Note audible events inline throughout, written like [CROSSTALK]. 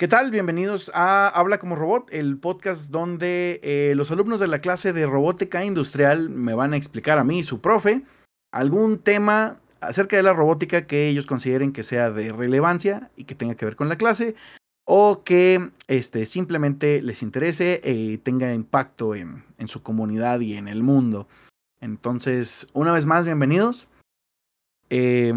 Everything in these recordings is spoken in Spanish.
¿Qué tal? Bienvenidos a Habla como Robot, el podcast donde eh, los alumnos de la clase de robótica industrial me van a explicar a mí, su profe, algún tema acerca de la robótica que ellos consideren que sea de relevancia y que tenga que ver con la clase o que este, simplemente les interese y tenga impacto en, su comunidad y en el mundo. Entonces, una vez más, bienvenidos. Eh,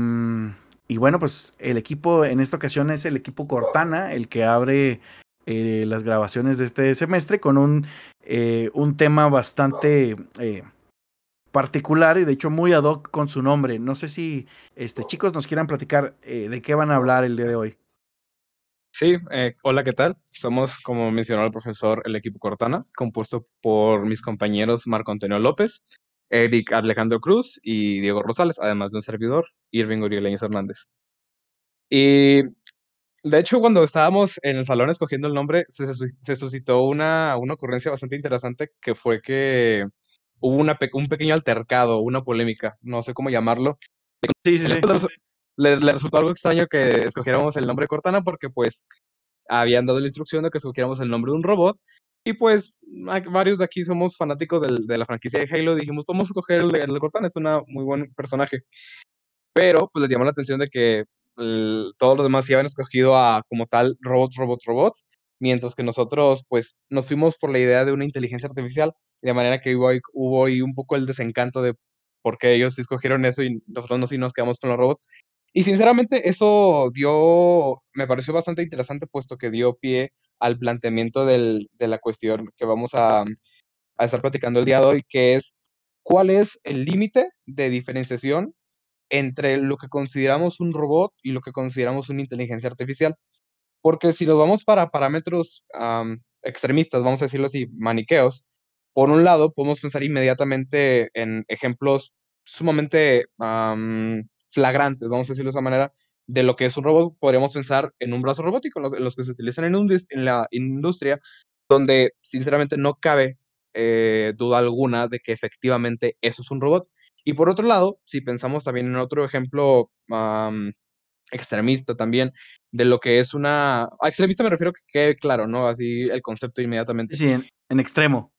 y bueno, pues el equipo en esta ocasión es el equipo Cortana, el que abre eh, las grabaciones de este semestre con un, eh, un tema bastante eh, particular y de hecho muy ad hoc con su nombre. No sé si este, chicos nos quieran platicar de qué van a hablar el día de hoy. Sí, hola, ¿qué tal? Somos, como mencionó el profesor, el equipo Cortana, compuesto por mis compañeros Marco Antonio López, Eric Alejandro Cruz y Diego Rosales, además de un servidor, Irving Uriel Hernández. Y de hecho, cuando estábamos en el salón escogiendo el nombre, se, suscitó una, una ocurrencia bastante interesante que fue que hubo una un pequeño altercado, una polémica, no sé cómo llamarlo. Sí, sí, sí. Le, le, resultó algo extraño que escogiéramos el nombre Cortana porque pues habían dado la instrucción de que escogiéramos el nombre de un robot y pues varios de aquí somos fanáticos del, de la franquicia de Halo. Dijimos, vamos a escoger el de, el Cortana, es un muy buen personaje. Pero pues les llamó la atención de que todos los demás ya habían escogido a como tal robots, robots, robots. Mientras que nosotros pues nos fuimos por la idea de una inteligencia artificial. De manera que hubo, hubo ahí un poco el desencanto de por qué ellos escogieron eso y nosotros no, sí nos quedamos con los robots. Y sinceramente eso dio, me pareció bastante interesante puesto que dio pie al planteamiento del, de la cuestión que vamos a, a estar platicando el día de hoy, que es cuál es el límite de diferenciación entre lo que consideramos un robot y lo que consideramos una inteligencia artificial. Porque si nos vamos para parámetros extremistas, vamos a decirlo así, maniqueos, por un lado podemos pensar inmediatamente en ejemplos sumamente flagrantes, vamos a decirlo de esa manera, de lo que es un robot, podríamos pensar en un brazo robótico, en los, que se utilizan en, en, la industria, donde sinceramente no cabe eh, duda alguna de que efectivamente eso es un robot. Y por otro lado, si pensamos también en otro ejemplo extremista también, de lo que es una... extremista me refiero a que quede claro, ¿no? Así el concepto inmediatamente. Sí, en extremo.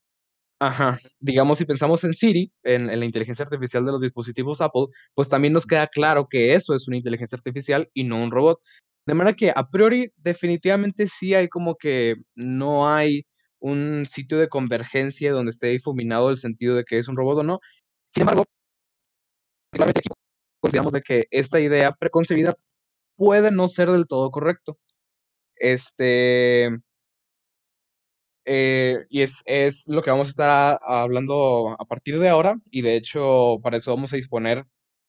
Ajá, digamos, si pensamos en Siri, en, la inteligencia artificial de los dispositivos Apple, pues también nos queda claro que eso es una inteligencia artificial y no un robot. De manera que a priori definitivamente sí hay como que no hay un sitio de convergencia donde esté difuminado el sentido de que es un robot o no. Sin embargo, consideramos de que esta idea preconcebida puede no ser del todo correcto. Este, eh, y es, es, lo que vamos a estar hablando a partir de ahora. Y de hecho, para eso vamos a disponer,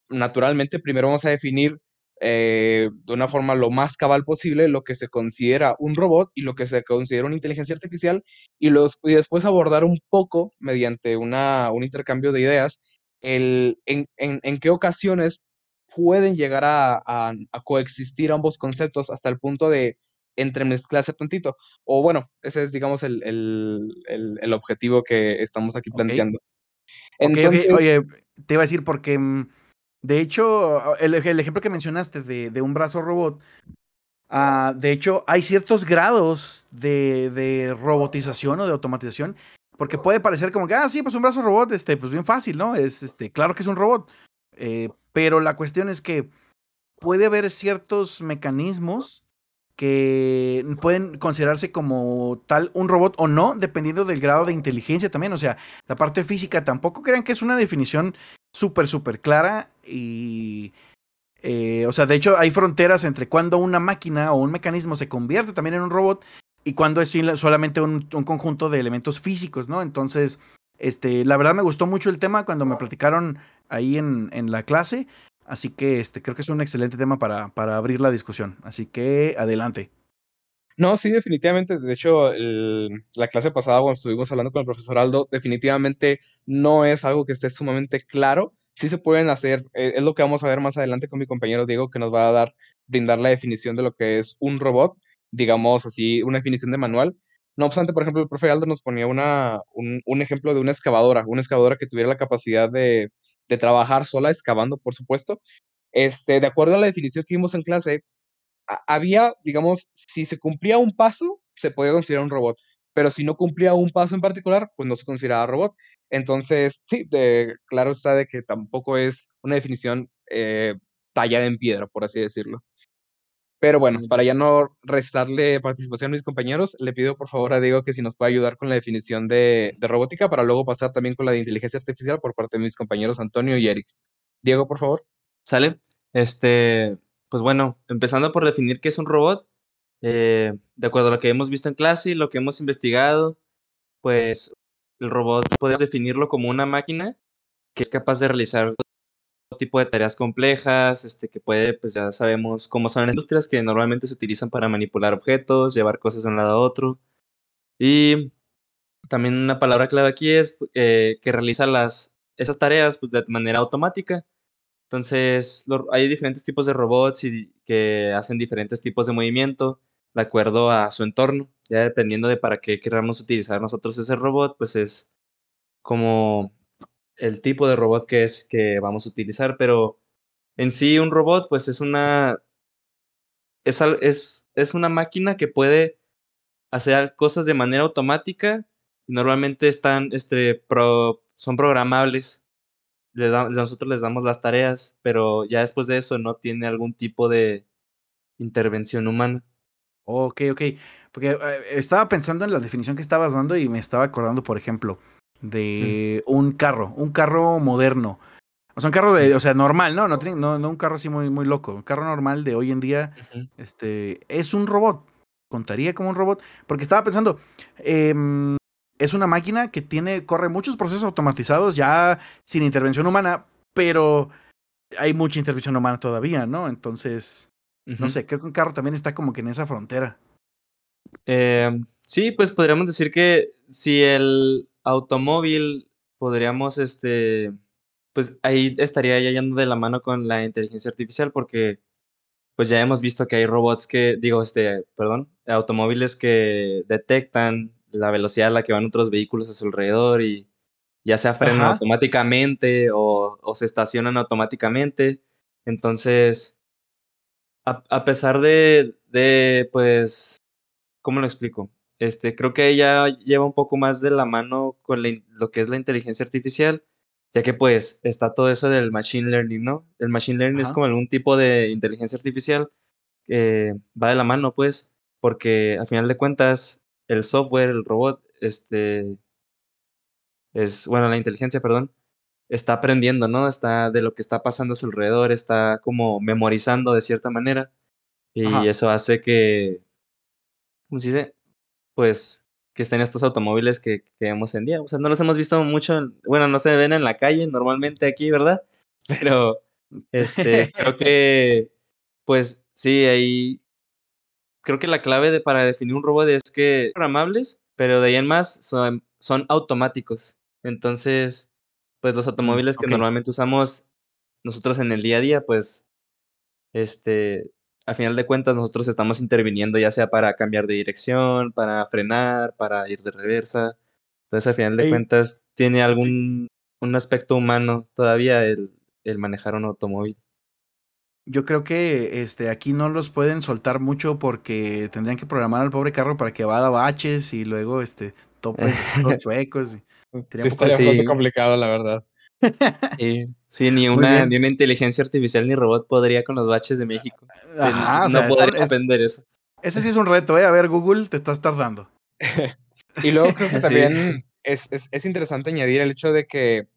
naturalmente, primero vamos a definir eh, de una forma lo más cabal posible lo que se considera un robot y lo que se considera una inteligencia artificial. Y, los, y después abordar un poco, mediante una, un intercambio de ideas, el, en, en, en qué ocasiones pueden llegar a, a, a coexistir ambos conceptos hasta el punto de entremezclarse tantito. O bueno, ese es, digamos, el, el, el, objetivo que estamos aquí planteando. Entonces, Oye, te iba a decir porque, mm, de hecho, el, el ejemplo que mencionaste de, de un brazo robot, uh, de hecho, hay ciertos grados de, de, robotización o de automatización, porque puede parecer como que, ah, sí, pues un brazo robot, este, pues bien fácil, ¿no? Es, este, claro que es un robot, eh, pero la cuestión es que puede haber ciertos mecanismos que pueden considerarse como tal un robot o no, dependiendo del grado de inteligencia también. O sea, la parte física tampoco crean que es una definición súper, súper clara y... Eh, o sea, de hecho hay fronteras entre cuando una máquina o un mecanismo se convierte también en un robot y cuando es solamente un, un conjunto de elementos físicos, ¿no? Entonces, este, la verdad me gustó mucho el tema cuando me platicaron ahí en, en la clase Así que este, creo que es un excelente tema para, para abrir la discusión. Así que adelante. No, sí, definitivamente. De hecho, la clase pasada, cuando estuvimos hablando con el profesor Aldo, definitivamente no es algo que esté sumamente claro. Sí se pueden hacer, eh, es lo que vamos a ver más adelante con mi compañero Diego, que nos va a dar, brindar la definición de lo que es un robot, digamos así, una definición de manual. No obstante, por ejemplo, el profe Aldo nos ponía una, un, un ejemplo de una excavadora, una excavadora que tuviera la capacidad de, de trabajar sola, excavando, por supuesto. Este, de acuerdo a la definición que vimos en clase, había, digamos, si se cumplía un paso, se podía considerar un robot, pero si no cumplía un paso en particular, pues no se consideraba robot. Entonces, sí, de, claro está de que tampoco es una definición eh, tallada en piedra, por así decirlo. Pero bueno, para ya no restarle participación a mis compañeros, le pido por favor a Diego que si nos puede ayudar con la definición de, de, robótica para luego pasar también con la de inteligencia artificial por parte de mis compañeros Antonio y Eric. Diego, por favor. ¿Sale? Este, pues bueno, empezando por definir qué es un robot, eh, de acuerdo a lo que hemos visto en clase y lo que hemos investigado, pues el robot puedes definirlo como una máquina que es capaz de realizar tipo de tareas complejas, este, que puede, pues ya sabemos cómo son las industrias que normalmente se utilizan para manipular objetos, llevar cosas de un lado a otro. Y también una palabra clave aquí es eh, que realiza las, esas tareas pues, de manera automática. Entonces, hay diferentes tipos de robots y que hacen diferentes tipos de movimiento de acuerdo a su entorno. Ya dependiendo de para qué queramos utilizar nosotros ese robot, pues es como el tipo de robot que es que vamos a utilizar. Pero en sí, un robot, pues es una. Es, es, es una máquina que puede hacer cosas de manera automática y normalmente están, este, son programables nosotros les damos las tareas, pero ya después de eso no tiene algún tipo de intervención humana. Ok, ok. Porque eh, estaba pensando en la definición que estabas dando y me estaba acordando, por ejemplo, de un carro, un carro moderno. O sea, un carro de, o sea, normal, ¿no? No, no, no un carro así muy, muy loco. Un carro normal de hoy en día, este, es un robot. Contaría como un robot. Porque estaba pensando, eh, es una máquina que tiene, corre muchos procesos automatizados ya sin intervención humana, pero hay mucha intervención humana todavía, ¿no? Entonces, no sé, creo que un carro también está como que en esa frontera. Eh, sí, pues podríamos decir que si el automóvil podríamos, este, pues ahí estaría ya yendo de la mano con la inteligencia artificial porque pues ya hemos visto que hay robots que, digo, este, perdón, automóviles que detectan la velocidad a la que van otros vehículos a su alrededor y ya sea frenan automáticamente o, o, se estacionan automáticamente. Entonces, a, a pesar de, de, pues, ¿cómo lo explico? Este, creo que ella lleva un poco más de la mano con lo que es la inteligencia artificial, ya que pues está todo eso del machine learning, ¿no? El machine learning es como algún tipo de inteligencia artificial que va de la mano, pues, porque al final de cuentas el software, el robot, este, es, bueno, la inteligencia, perdón, está aprendiendo, ¿no? Está de lo que está pasando a su alrededor, está como memorizando de cierta manera. Y eso hace que, ¿cómo se dice? Pues que estén estos automóviles que, que vemos en día. O sea, no los hemos visto mucho, bueno, no se ven en la calle normalmente aquí, ¿verdad? [LAUGHS] Pero, este, [LAUGHS] creo que, pues sí, ahí creo que la clave de, para definir un robot es que son programables, pero de ahí en más son, son automáticos. Entonces, pues los mm, automóviles que normalmente usamos nosotros en el día a día, pues, este, a final de cuentas nosotros estamos interviniendo ya sea para cambiar de dirección, para frenar, para ir de reversa. Entonces, a final de cuentas, tiene algún un aspecto humano todavía el, el manejar un automóvil. Yo creo que este aquí no los pueden soltar mucho porque tendrían que programar al pobre carro para que vaya a baches y luego este topes [LAUGHS] chuecos. Y, sí, estaría bastante complicado, la verdad. Sí, ni una, ni una inteligencia artificial ni robot podría con los baches de México. no podría aprender eso. Ese sí es un reto, ¿eh? A ver, Google, te estás tardando. [LAUGHS] y luego creo que también es, es, es interesante añadir el hecho de que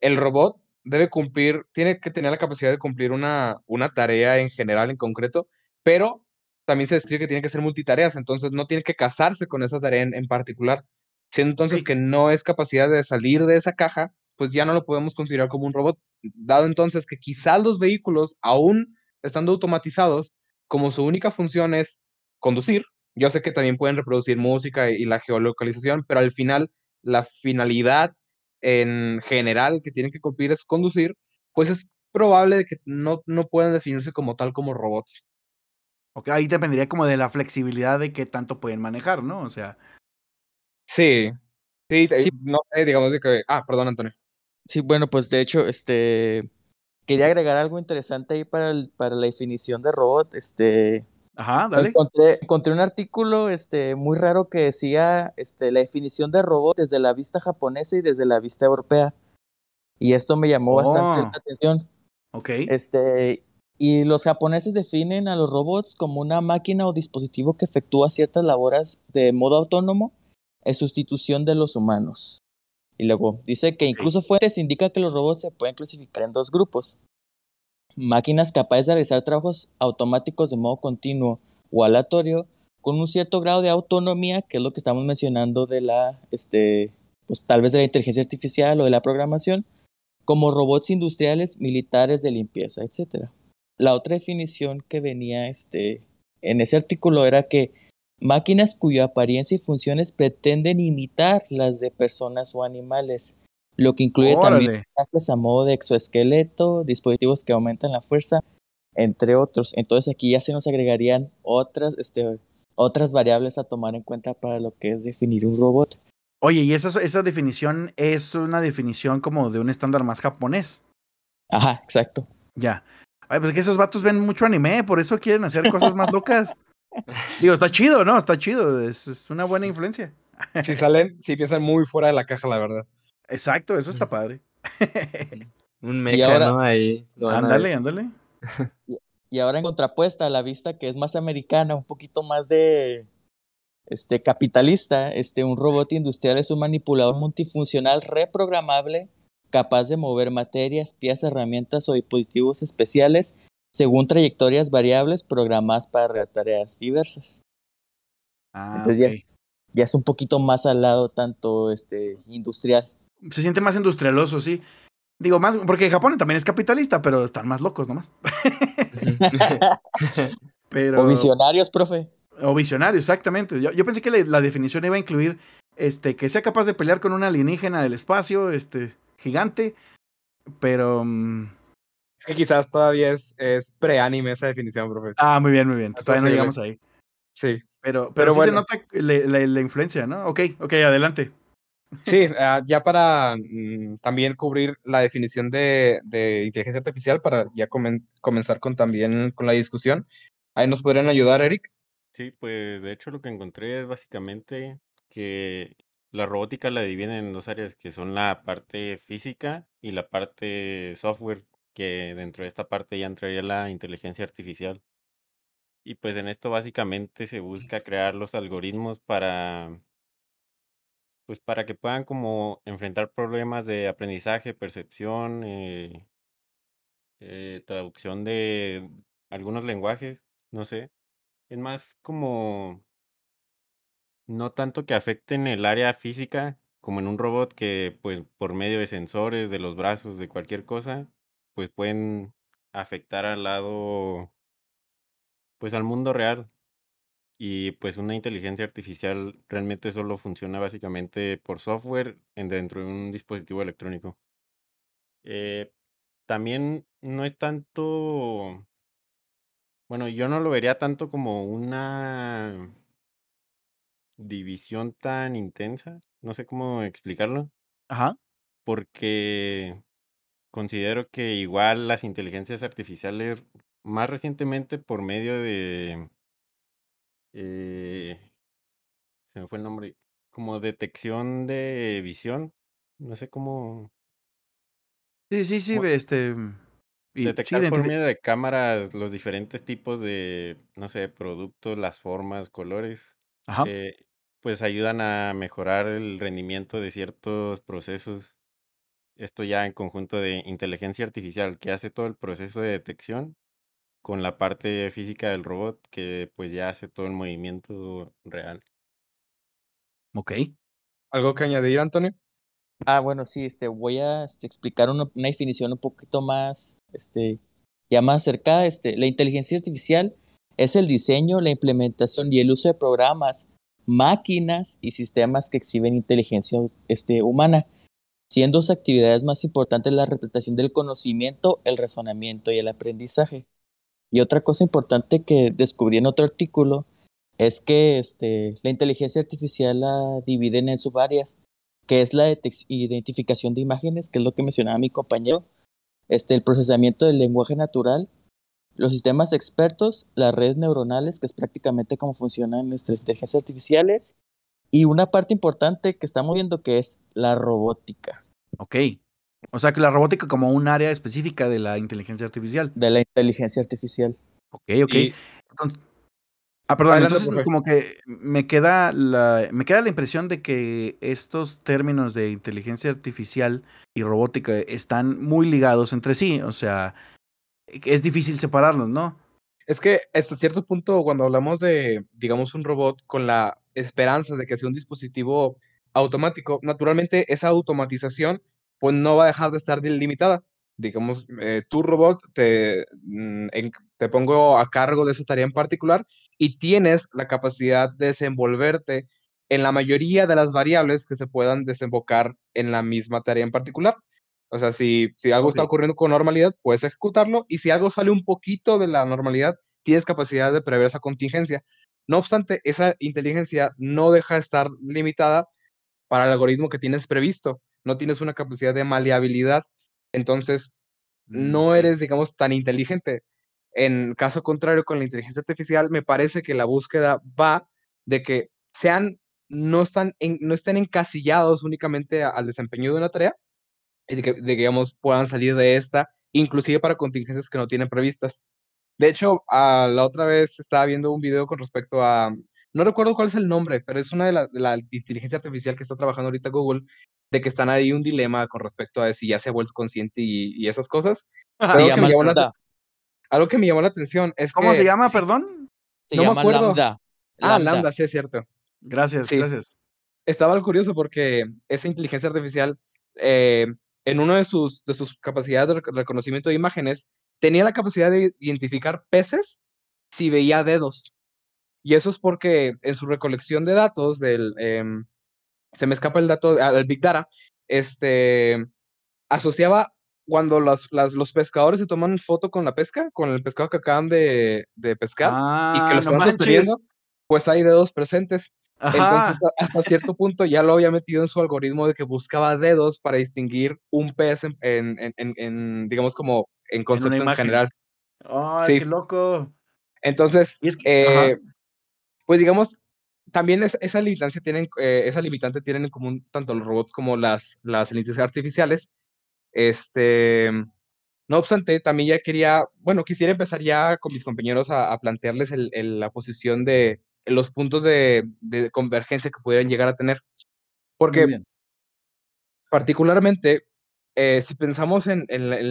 el robot debe cumplir, tiene que tener la capacidad de cumplir una, una tarea en general, en concreto, pero también se describe que tiene que ser multitareas, entonces no tiene que casarse con esa tarea en, particular. Siendo entonces que no es capacidad de salir de esa caja, pues ya no lo podemos considerar como un robot. dado entonces que quizás los vehículos, aún estando automatizados, como su única función es conducir, yo sé que también pueden reproducir música y la geolocalización, pero al final la finalidad en general que tienen que cumplir es conducir, pues es probable que no, no puedan definirse como tal como robots. Ok, ahí dependería como de la flexibilidad de qué tanto pueden manejar, ¿no? O sea. Sí, sí, no sé, digamos de que. Ah, perdón, Antonio. Sí, bueno, pues de hecho, este. Quería agregar algo interesante ahí para, el, para la definición de robot. Este. Ajá, dale. Encontré, encontré, un artículo este, muy raro que decía este, la definición de robot desde la vista japonesa y desde la vista europea. Y esto me llamó bastante la oh. atención. Ok. Este, y los japoneses definen a los robots como una máquina o dispositivo que efectúa ciertas labores de modo autónomo en sustitución de los humanos. Y luego dice que incluso fuentes indica que los robots se pueden clasificar en dos grupos. Máquinas capaces de realizar trabajos automáticos de modo continuo o aleatorio con un cierto grado de autonomía, que es lo que estamos mencionando de la, este, pues tal vez de la inteligencia artificial o de la programación, como robots industriales, militares de limpieza, etc. La otra definición que venía este, en ese artículo era que máquinas cuya apariencia y funciones pretenden imitar las de personas o animales, lo que incluye también a modo de exoesqueleto, dispositivos que aumentan la fuerza, entre otros. Entonces aquí ya se nos agregarían otras, este, otras variables a tomar en cuenta para lo que es definir un robot. Oye, y esa, esa definición es una definición como de un estándar más japonés. Ajá, exacto. Ya. Ay, pues que esos vatos ven mucho anime, por eso quieren hacer cosas más locas. [LAUGHS] Digo, está chido, ¿no? Está chido, es, una buena influencia. Si salen, si piensan muy fuera de la caja, la verdad. Exacto, eso está padre. [LAUGHS] Un meca, ¿no? Ahí. Ándale, ándale. Y ahora en contrapuesta a la vista que es más americana, un poquito más de este, capitalista, este, un robot industrial es un manipulador multifuncional reprogramable capaz de mover materias, piezas, herramientas o dispositivos especiales según trayectorias variables programadas para tareas diversas. Ah, Entonces ya, es un poquito más al lado tanto este, industrial. Se siente más industrialoso, sí. Digo, más, porque Japón también es capitalista, pero están más locos nomás. [LAUGHS] pero... O visionarios, profe. O visionario, exactamente. Yo, pensé que la, definición iba a incluir este, que sea capaz de pelear con un alienígena del espacio, este, gigante, pero... Mm, que quizás todavía es, es pre-anime esa definición, profesor. Ah, muy bien, muy bien. Todavía no llegamos ahí. Sí. Pero, pero, sí se nota la, influencia, ¿no? Ok, ok, adelante. Sí, ah, ya para mm, también cubrir la definición de, de inteligencia artificial, para ya comenzar con también con la discusión. Ahí nos podrían ayudar, Eric. Sí, pues de hecho lo que encontré es básicamente que la robótica la dividen en dos áreas, que son la parte física y la parte software, que dentro de esta parte ya entraría la inteligencia artificial. Y pues en esto básicamente se busca crear los algoritmos para, pues para que puedan como enfrentar problemas de aprendizaje, percepción, eh, eh, traducción de algunos lenguajes, no sé. Es más como no tanto que afecten el área física, como en un robot que, pues, por medio de sensores, de los brazos, de cualquier cosa, pues pueden afectar al lado, pues al mundo real. Y pues una inteligencia artificial realmente solo funciona básicamente por software en dentro de un dispositivo electrónico. Eh, también no es tanto bueno, yo no lo vería tanto como una división tan intensa, no sé cómo explicarlo. Ajá. Porque considero que igual las inteligencias artificiales, más recientemente por medio de, eh, se me fue el nombre, como detección de visión, no sé cómo, Sí, sí, sí, este, Detectar por medio de cámaras los diferentes tipos de, no sé, productos, las formas, colores, eh, pues ayudan a mejorar el rendimiento de ciertos procesos. Esto ya en conjunto de inteligencia artificial que hace todo el proceso de detección con la parte física del robot que pues ya hace todo el movimiento real. Ok. ¿Algo que añadir, Antonio? Ah, bueno, sí, este, voy a este, explicar una, una definición un poquito más, este, ya más acercada. Este, la inteligencia artificial es el diseño, la implementación y el uso de programas, máquinas y sistemas que exhiben inteligencia este, humana, siendo sus actividades más importantes la representación del conocimiento, el razonamiento y el aprendizaje. Y otra cosa importante que descubrí en otro artículo es que este, la inteligencia artificial la dividen en subáreas, que es la identificación de imágenes, que es lo que mencionaba mi compañero, este, el procesamiento del lenguaje natural, los sistemas expertos, las redes neuronales, que es prácticamente cómo funcionan nuestras inteligencias artificiales, y una parte importante que estamos viendo que es la robótica. Ok. O sea que la robótica como un área específica de la inteligencia artificial. De la inteligencia artificial. Ok, ok. ah, perdón, entonces como que me queda la me queda la impresión de que estos términos de inteligencia artificial y robótica están muy ligados entre sí, o sea, es difícil separarlos, ¿no? Es que hasta cierto punto, cuando hablamos de, digamos, un robot con la esperanza de que sea un dispositivo automático, naturalmente esa automatización pues no va a dejar de estar delimitada. Digamos, eh, tu robot te, mm, te pongo a cargo de esa tarea en particular y tienes la capacidad de desenvolverte en la mayoría de las variables que se puedan desembocar en la misma tarea en particular. O sea, si, si algo está ocurriendo con normalidad, puedes ejecutarlo y si algo sale un poquito de la normalidad, tienes capacidad de prever esa contingencia. No obstante, esa inteligencia no deja de estar limitada para el algoritmo que tienes previsto. No tienes una capacidad de maleabilidad, entonces mm, no eres, digamos, tan inteligente. En caso contrario, con la inteligencia artificial, me parece que la búsqueda va de que sean, no, están no estén encasillados únicamente al desempeño de una tarea, y de que, digamos, puedan salir de esta, inclusive para contingencias que no tienen previstas. De hecho, a la otra vez estaba viendo un video con respecto a, no recuerdo cuál es el nombre, pero es una de la, de la inteligencia artificial que está trabajando ahorita Google, de que están ahí un dilema con respecto a si ya se ha vuelto consciente y, y esas cosas. algo, que la, algo, que me llamó la, atención es ¿Cómo se llama, perdón? Se no llama me acuerdo. Lambda. Ah, Lambda, sí es cierto. Gracias, gracias. Estaba curioso porque esa inteligencia artificial eh, en una de sus, de sus capacidades de reconocimiento de imágenes, tenía la capacidad de identificar peces si veía dedos. Y eso es porque en su recolección de datos del, em, se me escapa el dato ah, del Big Data, este, asociaba cuando los, los pescadores se toman foto con la pesca, con el pescado que acaban de, de pescar y que lo ah, están pues hay dedos presentes. Entonces, hasta cierto punto ya lo había metido en su algoritmo de que buscaba dedos para distinguir un pez en, en, en, digamos, como en concepto en, general. ¡Ay, qué loco! Entonces, eh, pues digamos, también esa, limitancia tienen, eh, esa limitante tienen en común tanto los robots como las, las inteligencias artificiales. Este, no obstante, también ya quería, bueno, quisiera empezar ya con mis compañeros a, plantearles el, la posición de, los puntos de, convergencia que pudieran llegar a tener. Porque particularmente, eh, si pensamos en,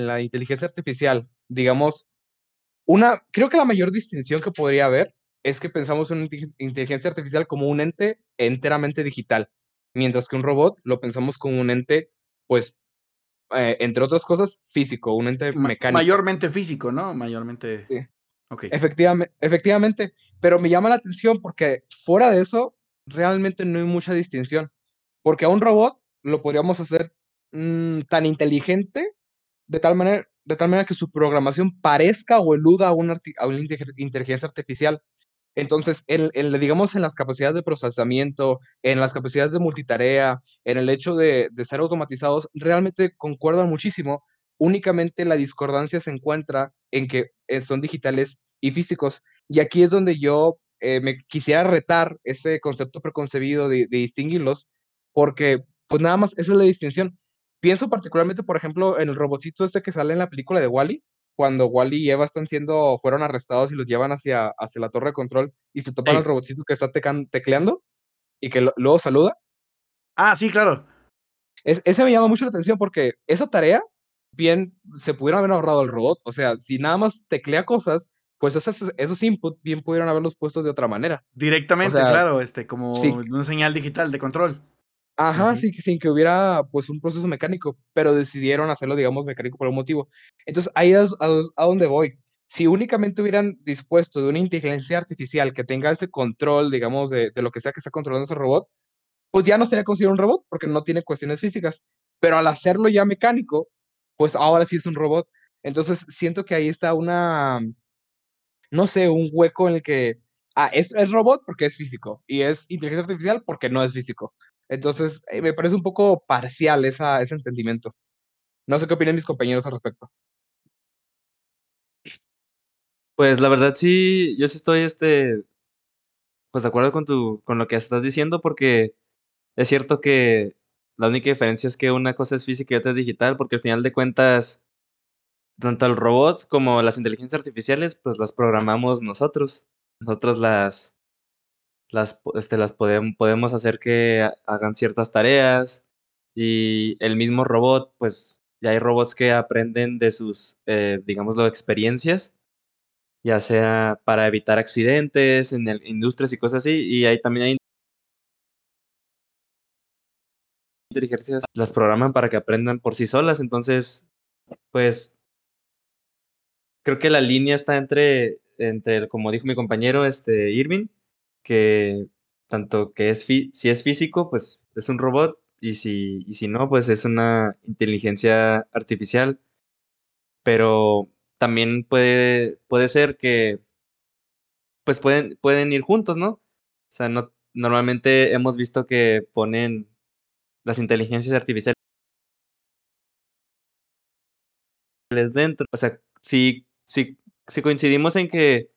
la, inteligencia artificial, digamos, una, creo que la mayor distinción que podría haber es que pensamos en una inteligencia artificial como un ente enteramente digital, mientras que un robot lo pensamos como un ente, pues, eh, entre otras cosas, físico, un ente mecánico. Mayormente físico, ¿no? Mayormente. Sí. Efectivamente, efectivamente, pero me llama la atención porque fuera de eso, realmente no hay mucha distinción. Porque a un robot lo podríamos hacer mm, tan inteligente de tal, manera, de tal manera que su programación parezca o eluda a una, a una inteligencia artificial. Entonces, digamos, en las capacidades de procesamiento, en las capacidades de multitarea, en el hecho de, ser automatizados, realmente concuerdan muchísimo. Únicamente la discordancia se encuentra en que eh, son digitales y físicos. Y aquí es donde yo eh, me quisiera retar ese concepto preconcebido de, distinguirlos, porque pues nada más esa es la distinción. Pienso particularmente, por ejemplo, en el robotito este que sale en la película de Wally, cuando Wally y Eva están siendo, fueron arrestados y los llevan hacia, hacia la torre de control y se topan al robotito que está tecleando y que luego saluda. Ah, sí, claro. Es, ese me llama mucho la atención porque esa tarea, bien, se pudieron haber ahorrado el robot. O sea, si nada más teclea cosas, pues esos, esos inputs bien pudieron haberlos puestos de otra manera. Directamente, claro, este, como una señal digital de control. Ajá, Ujú. sin, que- sin que hubiera pues un proceso mecánico, pero decidieron hacerlo, digamos, mecánico por un motivo. Entonces, ahí es a, a donde voy. Si únicamente hubieran dispuesto de una inteligencia artificial que tenga ese control, digamos, de, de lo que sea que está controlando ese robot, pues ya no sería considerado un robot porque no tiene cuestiones físicas. Pero al hacerlo ya mecánico, pues ahora sí es un robot. Entonces, siento que ahí está una, no sé, un hueco en el que, ah, es, es robot porque es físico y es inteligencia artificial porque no es físico. Entonces, eh, me parece un poco parcial esa, ese entendimiento. No sé qué opinan mis compañeros al respecto. Pues la verdad sí, yo sí estoy, este, pues de acuerdo con tu, con lo que estás diciendo, porque es cierto que la única diferencia es que una cosa es física y otra es digital, porque al final de cuentas, tanto el robot como las inteligencias artificiales, pues las programamos nosotros. Nosotros las, las, este, las podem- podemos hacer que ha- hagan ciertas tareas y el mismo robot, pues ya hay robots que aprenden de sus, eh, digámoslo, experiencias ya sea para evitar accidentes en industrias y cosas así, y ahí también hay inteligencias, las programan para que aprendan por sí solas, entonces, pues, creo que la línea está entre, entre, como dijo mi compañero, este, Irving, que tanto que es, si es físico, pues es un robot, y si, y si no, pues es una inteligencia artificial, pero también puede, puede ser que pues pueden, pueden ir juntos, ¿no? O sea, no, normalmente hemos visto que ponen las inteligencias artificiales dentro. O sea, si, si, si coincidimos en que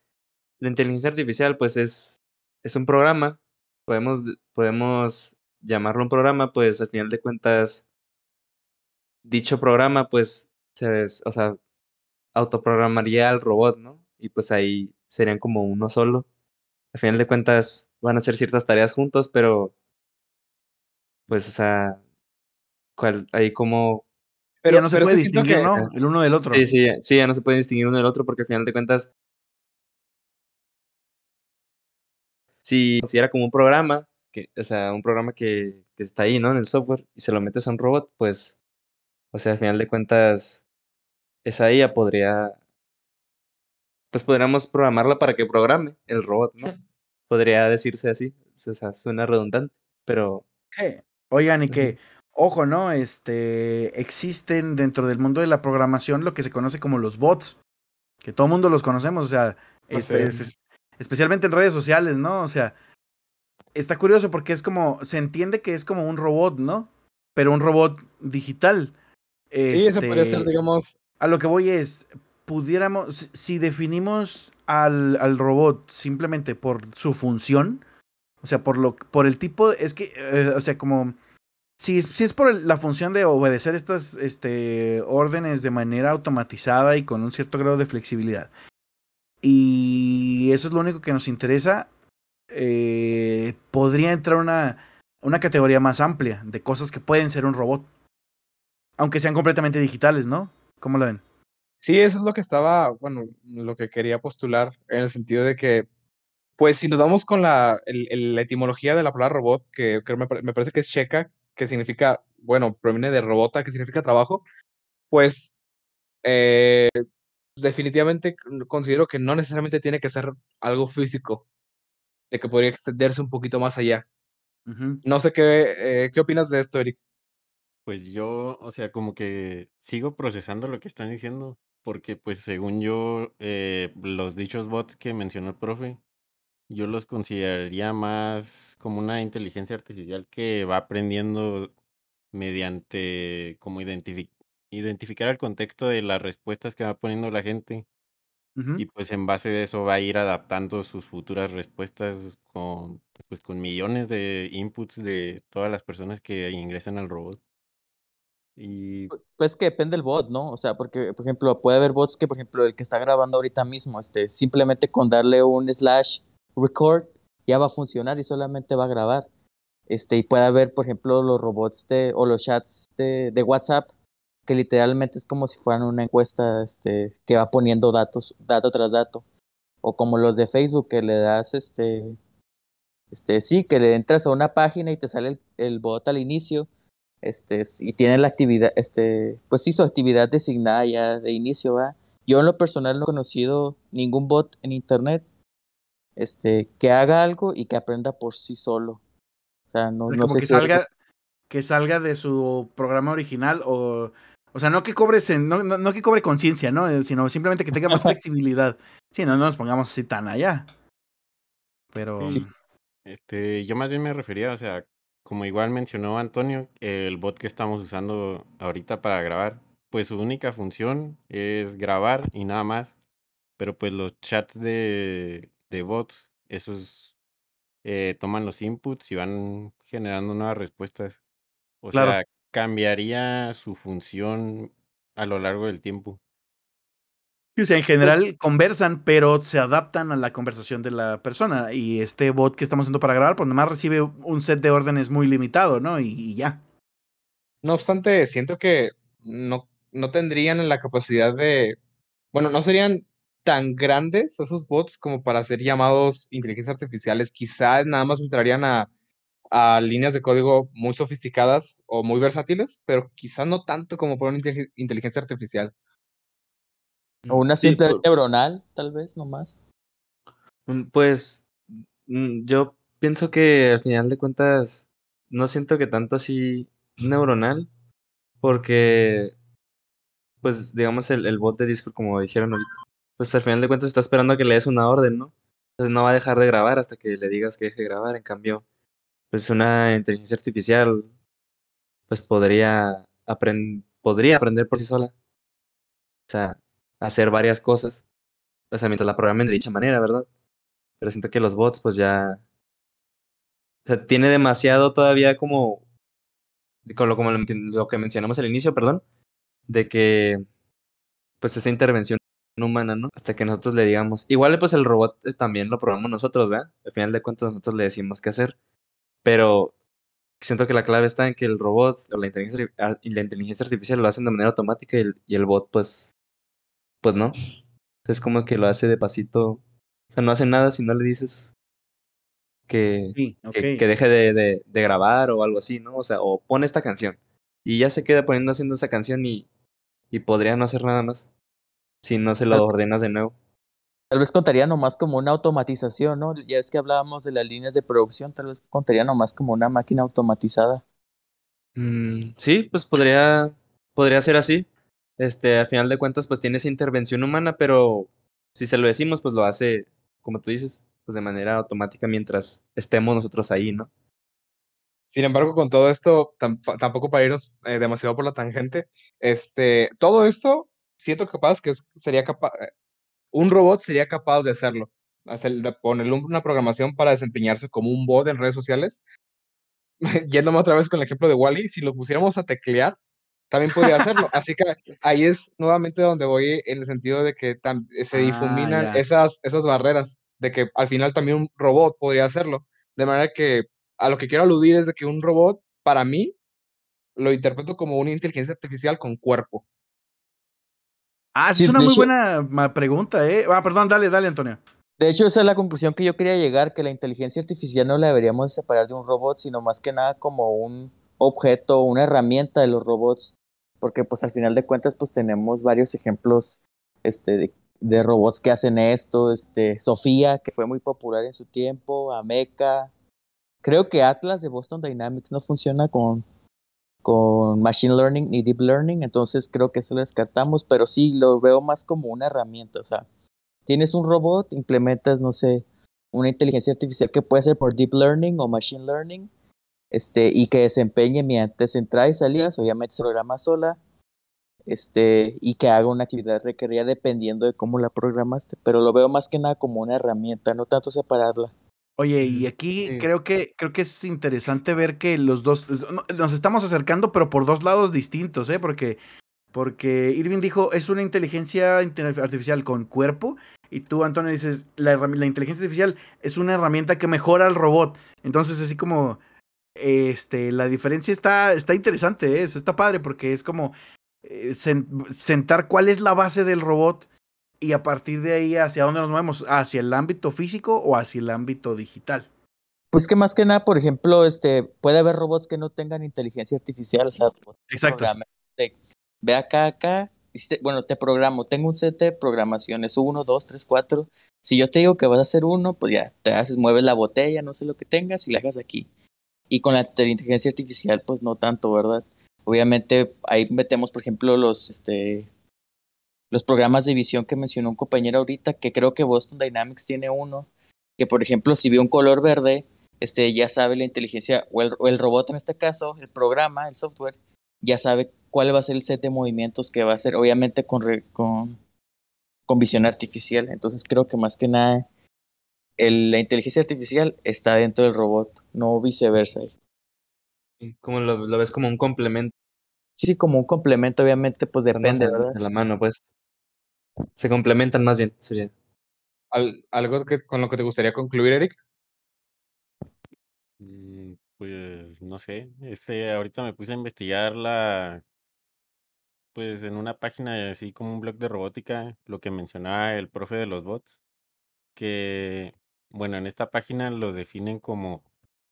la inteligencia artificial, pues es, es un programa, podemos, podemos llamarlo un programa, pues al final de cuentas, dicho programa, pues, se, es- o sea, autoprogramaría al robot, ¿no? Y pues ahí serían como uno solo. Al final de cuentas, van a hacer ciertas tareas juntos, pero Pues, o sea, cuál ahí como Pero, ya no se pero puede distinguir, que, ¿no? El uno del otro. sí, sí, sí, ya no se puede distinguir uno del otro porque al final de cuentas si considera como un programa, que, o sea, un programa que, que está ahí, ¿no? En el software y se lo metes a un robot, pues, o sea, al final de cuentas, esa IA podría, pues podríamos programarla para que programe el robot, ¿no? Podría decirse así, o sea, suena redundante, pero Oigan, y que, ojo, ¿no? Este, existen dentro del mundo de la programación lo que se conoce como los bots, que todo mundo los conocemos, o sea, espe- especialmente en redes sociales, ¿no? O sea, está curioso porque es como, se entiende que es como un robot, ¿no? Pero un robot digital. sí, eso podría ser, Este, digamos, a lo que voy es, pudiéramos, si- definimos al, al robot simplemente por su función, o sea, por lo por el tipo, es que, eh, o sea, como, si es, si es por el- la función de obedecer estas este, órdenes de manera automatizada y con un cierto grado de flexibilidad, y eso es lo único que nos interesa, eh, podría entrar una, una categoría más amplia de cosas que pueden ser un robot, aunque sean completamente digitales, ¿no? ¿Cómo lo ven? Sí, eso es lo que estaba, bueno, lo que quería postular en el sentido de que, pues, si nos vamos con la, la etimología de la palabra robot, que, me parece que es checa, que significa, bueno, proviene de robota, que significa trabajo, pues, eh, definitivamente considero que no necesariamente tiene que ser algo físico, de que podría extenderse un poquito más allá. No sé qué, eh, qué opinas de esto, Eric. Pues yo, o sea, como que sigo procesando lo que están diciendo, porque pues según yo, eh, los dichos bots que mencionó el profe, yo los consideraría más como una inteligencia artificial que va aprendiendo mediante como identifi- identificar el contexto de las respuestas que va poniendo la gente y pues en base de eso va a ir adaptando sus futuras respuestas con pues con millones de inputs de todas las personas que ingresan al robot. Y Pues que depende del bot, ¿no? O sea, porque, por ejemplo, puede haber bots que, por ejemplo, el que está grabando ahorita mismo, este, simplemente con darle un slash record ya va a funcionar y solamente va a grabar. Este, y puede haber, por ejemplo, los robots de, o los chats de, de WhatsApp, que literalmente es como si fueran una encuesta, este, que va poniendo datos, dato tras dato. O como los de Facebook, que le das, este, Este, sí, que le entras a una página y te sale el, el bot al inicio, este, y tiene la actividad, este, pues sí, su actividad designada ya de inicio, ¿va? Yo en lo personal no he conocido ningún bot en internet, este, que haga algo y que aprenda por sí solo. O sea, no, no como sé que si- salga, que salga de su programa original o. O sea, no que cobre, sen- no, no, no que cobre conciencia, ¿no? Eh, Sino simplemente que tenga más [LAUGHS] flexibilidad. Sí, no, no nos pongamos así tan allá. Pero. Sí. Este, yo más bien me refería, o sea, como igual mencionó Antonio, el bot que estamos usando ahorita para grabar, pues su única función es grabar y nada más. Pero pues los chats de, de bots, esos eh, toman los inputs y van generando nuevas respuestas. O Claro. sea, cambiaría su función a lo largo del tiempo. O sea, en general conversan, pero se adaptan a la conversación de la persona. Y este bot que estamos haciendo para grabar, pues nomás recibe un set de órdenes muy limitado, ¿no? Y, y ya. No obstante, siento que no, no tendrían la capacidad de, bueno, no serían tan grandes esos bots como para ser llamados inteligencias artificiales. Quizás nada más entrarían a, a líneas de código muy sofisticadas o muy versátiles, pero quizás no tanto como por una intelig- inteligencia artificial. o una Sí, simple por- neuronal, tal vez, nomás. Mm, Pues mm, yo pienso que al final de cuentas no siento que tanto así neuronal, porque pues digamos el, el bot de Discord, como dijeron ahorita, pues al final de cuentas está esperando a que le des una orden, ¿no? Entonces no va a dejar de grabar hasta que le digas que deje de grabar. En cambio, pues una inteligencia artificial pues podría aprender podría aprender por sí sola. O sea, hacer varias cosas. O sea, mientras la programen de dicha manera, ¿verdad? Pero siento que los bots, pues ya. O sea, tiene demasiado todavía como. Lo, como lo, que mencionamos al inicio, perdón. De que. Pues esa intervención humana, ¿no? Hasta que nosotros le digamos. Igual, pues el robot eh, también lo programamos nosotros, ¿verdad? Al final de cuentas, nosotros le decimos qué hacer. Pero siento que la clave está en que el robot o la inteligencia, y la inteligencia artificial lo hacen de manera automática y el, y el bot, pues. Pues no. Es como que lo hace de pasito. O sea, no hace nada si no le dices que, Sí, que, deje de, de- de grabar o algo así, ¿no? O sea, o pone esta canción. Y ya se queda poniendo haciendo esa canción y, y podría no hacer nada más. Si no se lo ordenas de nuevo. Tal vez contaría nomás como una automatización, ¿no? Ya es que hablábamos de las líneas de producción, tal vez contaría nomás como una máquina automatizada. Mm, sí, pues podría, podría ser así. Este, al final de cuentas, pues tiene esa intervención humana, pero si se lo decimos, pues lo hace, como tú dices, pues de manera automática mientras estemos nosotros ahí, ¿no? Sin embargo, con todo esto, tamp- tampoco para irnos eh, demasiado por la tangente, este, todo esto siento capaz que es- sería capaz, un robot sería capaz de hacerlo, hacer, de ponerle una programación para desempeñarse como un bot en redes sociales. [LAUGHS] Yéndome otra vez con el ejemplo de Wally, si lo pusiéramos a teclear, también podría hacerlo. [LAUGHS] Así que ahí es nuevamente donde voy en el sentido de que tam- se Ah, difuminan esas, esas barreras, de que al final también un robot podría hacerlo. De manera que a lo que quiero aludir es de que un robot, para mí, lo interpreto como una inteligencia artificial con cuerpo. Ah, Sí, es una muy hecho- buena pregunta, ¿eh? Ah, perdón, dale, dale, Antonio. De hecho, esa es la conclusión que yo quería llegar, que la inteligencia artificial no la deberíamos separar de un robot, sino más que nada como un objeto, una herramienta de los robots, porque pues al final de cuentas pues tenemos varios ejemplos este, de, de robots que hacen esto, este, Sofía, que fue muy popular en su tiempo, Ameca, creo que Atlas de Boston Dynamics no funciona con, con Machine Learning ni Deep Learning, entonces creo que eso lo descartamos, pero sí lo veo más como una herramienta, o sea, tienes un robot, implementas, no sé, una inteligencia artificial que puede ser por deep learning o machine learning, este, y que desempeñe mediante entradas y salidas, obviamente se programa sola, este, y que haga una actividad requerida dependiendo de cómo la programaste, pero lo veo más que nada como una herramienta, no tanto separarla. Oye, y aquí Sí. creo que creo que es interesante ver que los dos no, nos estamos acercando, pero por dos lados distintos, ¿eh? Porque porque Irving dijo es una inteligencia artificial con cuerpo y tú Antonio dices la, la inteligencia artificial es una herramienta que mejora al robot. Entonces así como este la diferencia está está interesante, ¿eh? está padre porque es como eh, sen- sentar cuál es la base del robot y a partir de ahí hacia dónde nos movemos, hacia el ámbito físico o hacia el ámbito digital. Pues que más que nada, por ejemplo, este, puede haber robots que no tengan inteligencia artificial, o sea, Exacto. ve acá, acá, y si te- bueno, te programo, tengo un set de programaciones, uno, dos, tres, cuatro. Si yo te digo que vas a hacer uno, pues ya, te haces, mueves la botella, no sé lo que tengas, y la hagas aquí. Y con la inteligencia artificial, pues no tanto, ¿verdad? Obviamente, ahí metemos, por ejemplo, los, este, los programas de visión que mencionó un compañero ahorita, que creo que Boston Dynamics tiene uno, que por ejemplo, si ve un color verde, este, ya sabe la inteligencia, o el, o el robot en este caso, el programa, el software, ya sabe cuál va a ser el set de movimientos que va a hacer, obviamente con, re- con, con visión artificial. Entonces creo que más que nada el- la inteligencia artificial está dentro del robot, no viceversa. Como lo, lo ves como un complemento Sí, como un complemento, obviamente, pues depende, en la mano, pues. Se complementan más bien, sería. Al- ¿Algo que, con lo que te gustaría concluir, Eric? Mm, Pues no sé, este, ahorita me puse a investigar la, pues en una página así como un blog de robótica, lo que mencionaba el profe de los bots, que, bueno, en esta página los definen como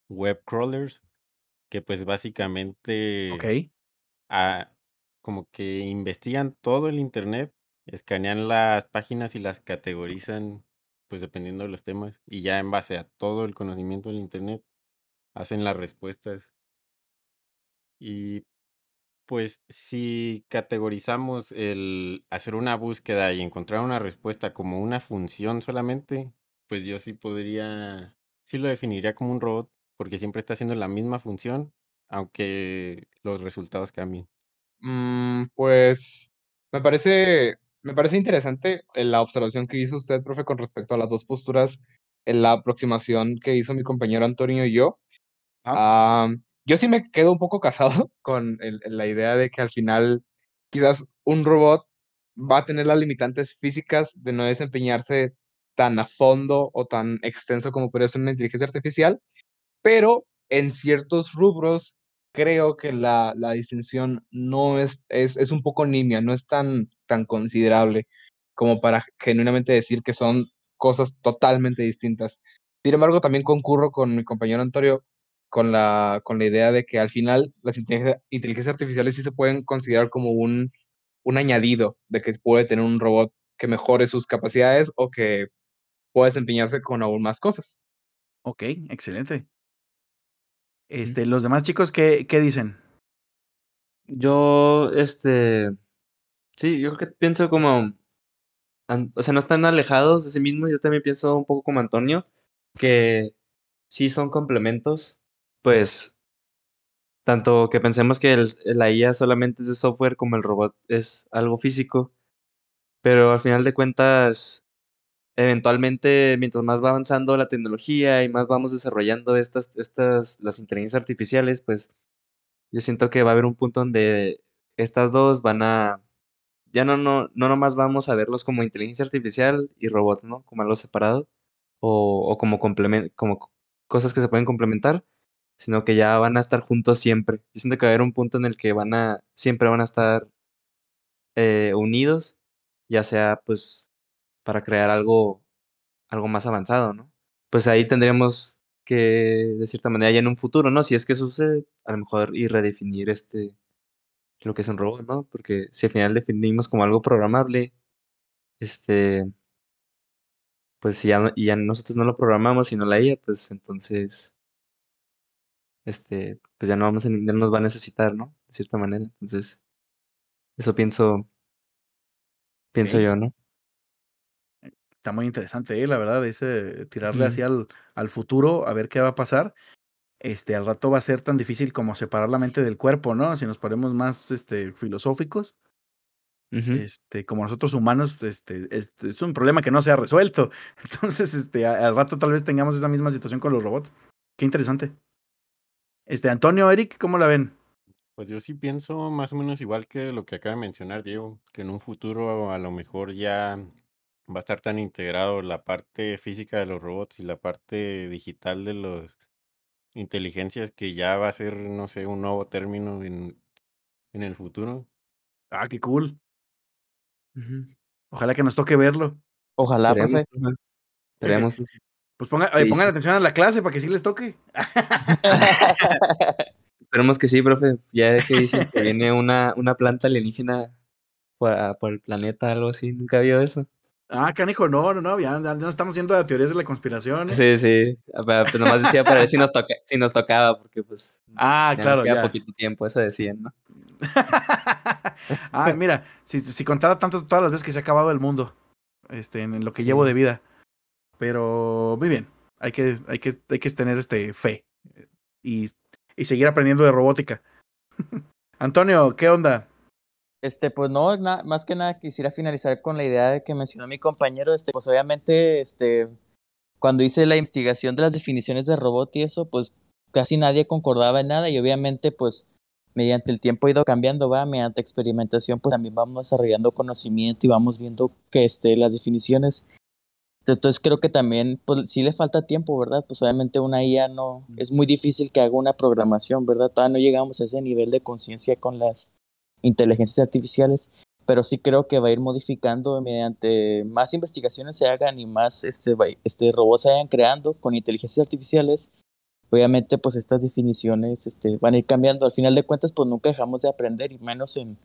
web crawlers, que pues básicamente Ok. ah, como que investigan todo el internet, escanean las páginas y las categorizan, pues dependiendo de los temas, y ya en base a todo el conocimiento del internet, hacen las respuestas. Y pues si categorizamos el hacer una búsqueda y encontrar una respuesta como una función solamente, pues yo sí podría, sí lo definiría como un robot, porque siempre está haciendo la misma función, aunque los resultados cambien. Mm, pues me parece, me parece interesante eh, la observación que hizo usted, profe, con respecto a las dos posturas, en la aproximación que hizo mi compañero Antonio y yo. Ah, Ah, yo sí me quedo un poco casado [LAUGHS] con el- la idea de que al final quizás un robot va a tener las limitantes físicas de no desempeñarse tan a fondo o tan extenso como podría ser una inteligencia artificial, pero en ciertos rubros creo que la, la distinción no es, es, es un poco nimia, no es tan, tan considerable como para genuinamente decir que son cosas totalmente distintas. Sin embargo, también concurro con mi compañero Antonio con la, con la idea de que al final las inteligencia- inteligencias artificiales sí se pueden considerar como un, un añadido de que puede tener un robot que mejore sus capacidades o que pueda desempeñarse con aún más cosas. ok, excelente. Este, los demás chicos, ¿qué, qué dicen? Yo, este, sí, yo creo que pienso como, o sea, no están alejados de sí mismos, yo también pienso un poco como Antonio, que sí son complementos, pues, tanto que pensemos que el- la IA solamente es de software como el robot es algo físico, pero al final de cuentas, eventualmente, mientras más va avanzando la tecnología y más vamos desarrollando estas, estas, las inteligencias artificiales, pues, yo siento que va a haber un punto donde estas dos van a ya no, no, no nomás vamos a verlos como inteligencia artificial y robots, ¿no? Como algo separado o, o como complemen- como co- cosas que se pueden complementar, sino que ya van a estar juntos siempre. Yo siento que va a haber un punto en el que van a, siempre van a estar eh, unidos, ya sea pues para crear algo, algo más avanzado, ¿no? Pues ahí tendríamos que, de cierta manera, ya en un futuro, ¿no? Si es que eso sucede, a lo mejor y redefinir este, lo que es un robot, ¿no? Porque si al final definimos como algo programable, este, pues si ya, ya nosotros no lo programamos, sino la IA, pues entonces, este, pues ya no vamos a, ya no nos va a necesitar, ¿no? De cierta manera. Entonces, eso pienso, pienso yo, ¿no? Está muy interesante, ¿eh? la verdad, es eh, tirarle Ujú. así al, al futuro a ver qué va a pasar. Este, al rato va a ser tan difícil como separar la mente del cuerpo, ¿no? Si nos ponemos más este, filosóficos, este, como nosotros humanos, este, es, es un problema que no se ha resuelto. [LAUGHS] Entonces, este, a- al rato tal vez tengamos esa misma situación con los robots. Qué interesante. Este, Antonio, Eric, ¿cómo la ven? Pues yo sí pienso más o menos igual que lo que acaba de mencionar Diego, que en un futuro a lo mejor ya va a estar tan integrado la parte física de los robots y la parte digital de las inteligencias que ya va a ser, no sé, un nuevo término en, en el futuro. Ah, qué cool. Ujú. Ojalá que nos toque verlo. Ojalá, Esperemos, profe. Esperemos, pues. Ponga- Sí, pongan sí. atención a la clase para que sí les toque. [LAUGHS] [LAUGHS] Esperemos que sí, profe. Ya que dicen que viene una, una planta alienígena por, a- por el planeta, algo así. Nunca vio eso. Ah, canijo, no, no, no, ya, ya no estamos yendo a teorías de la conspiración. ¿eh? Sí, sí. Pero, Pues nomás decía para ver si nos, toca, si nos tocaba, porque pues Ah, ya nos claro, queda ya. poquito tiempo, eso decían, ¿no? [LAUGHS] ah, mira, si, si contara tanto todas las veces que se ha acabado el mundo, este, en lo que llevo de vida. Pero muy bien, hay que, hay que, hay que tener este fe y, y seguir aprendiendo de robótica. [LAUGHS] Antonio, ¿qué onda? Este, pues no, na- más que nada quisiera finalizar con la idea de que mencionó mi compañero, este, pues obviamente, este, cuando hice la investigación de las definiciones de robot y eso, pues casi nadie concordaba en nada y obviamente, pues, mediante el tiempo ha ido cambiando, va, mediante experimentación, pues también vamos desarrollando conocimiento y vamos viendo que, este, las definiciones. Entonces creo que también, pues sí le falta tiempo, ¿verdad? Pues obviamente una IA no, es muy difícil que haga una programación, ¿verdad? Todavía no llegamos a ese nivel de conciencia con las inteligencias artificiales, pero sí creo que va a ir modificando mediante más investigaciones se hagan y más este, este robots se vayan creando con inteligencias artificiales. Obviamente, pues estas definiciones este, van a ir cambiando. Al final de cuentas, pues nunca dejamos de aprender y menos en,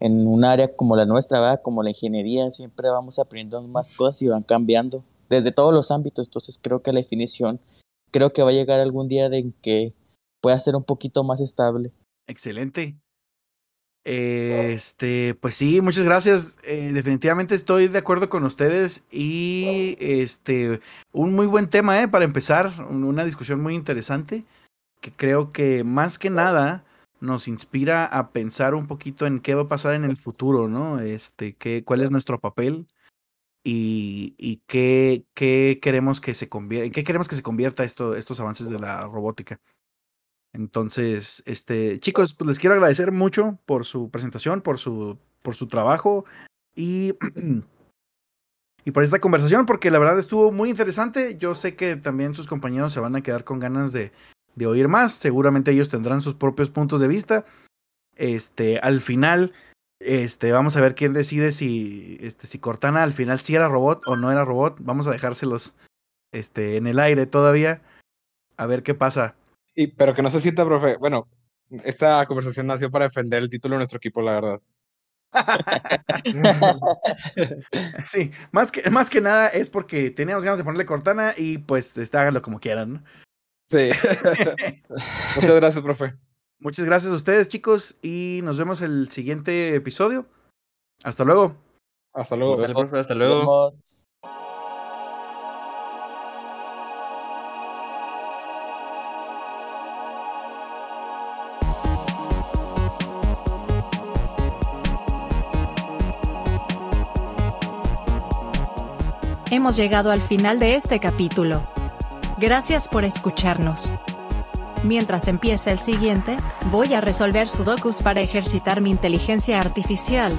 en un área como la nuestra, ¿verdad? como la ingeniería, siempre vamos aprendiendo más cosas y van cambiando desde todos los ámbitos. Entonces creo que la definición, creo que va a llegar algún día en que pueda ser un poquito más estable. Excelente. Este, pues sí, muchas gracias. Eh, definitivamente estoy de acuerdo con ustedes y este, un muy buen tema, ¿eh? Para empezar, un- una discusión muy interesante que creo que más que nada nos inspira a pensar un poquito en qué va a pasar en el futuro, ¿no? Este, qué, cuál es nuestro papel y, y qué, qué queremos que se convierta, en qué queremos que se convierta esto, estos avances de la robótica. Entonces, este, chicos, pues les quiero agradecer mucho por su presentación, por su, por su trabajo y, [CLEARS THROAT] y por esta conversación, porque la verdad estuvo muy interesante. Yo sé que también sus compañeros se van a quedar con ganas de, de oír más. Seguramente ellos tendrán sus propios puntos de vista. Este, al final, este, vamos a ver quién decide si, este, si Cortana al final sí era robot o no era robot. Vamos a dejárselos, este, en el aire todavía. A ver qué pasa. Y, pero que no se sienta, profe. Bueno, esta conversación nació para defender el título de nuestro equipo, la verdad. [LAUGHS] Sí, más que, más que nada es porque teníamos ganas de ponerle Cortana y pues este, háganlo como quieran. ¿no? Sí. [LAUGHS] Muchas gracias, profe. Muchas gracias a ustedes, chicos, y nos vemos el siguiente episodio. Hasta luego. Hasta luego. Profe, hasta Nos luego. Hemos llegado al final de este capítulo. Gracias por escucharnos. Mientras empieza el siguiente, voy a resolver sudokus para ejercitar mi inteligencia artificial.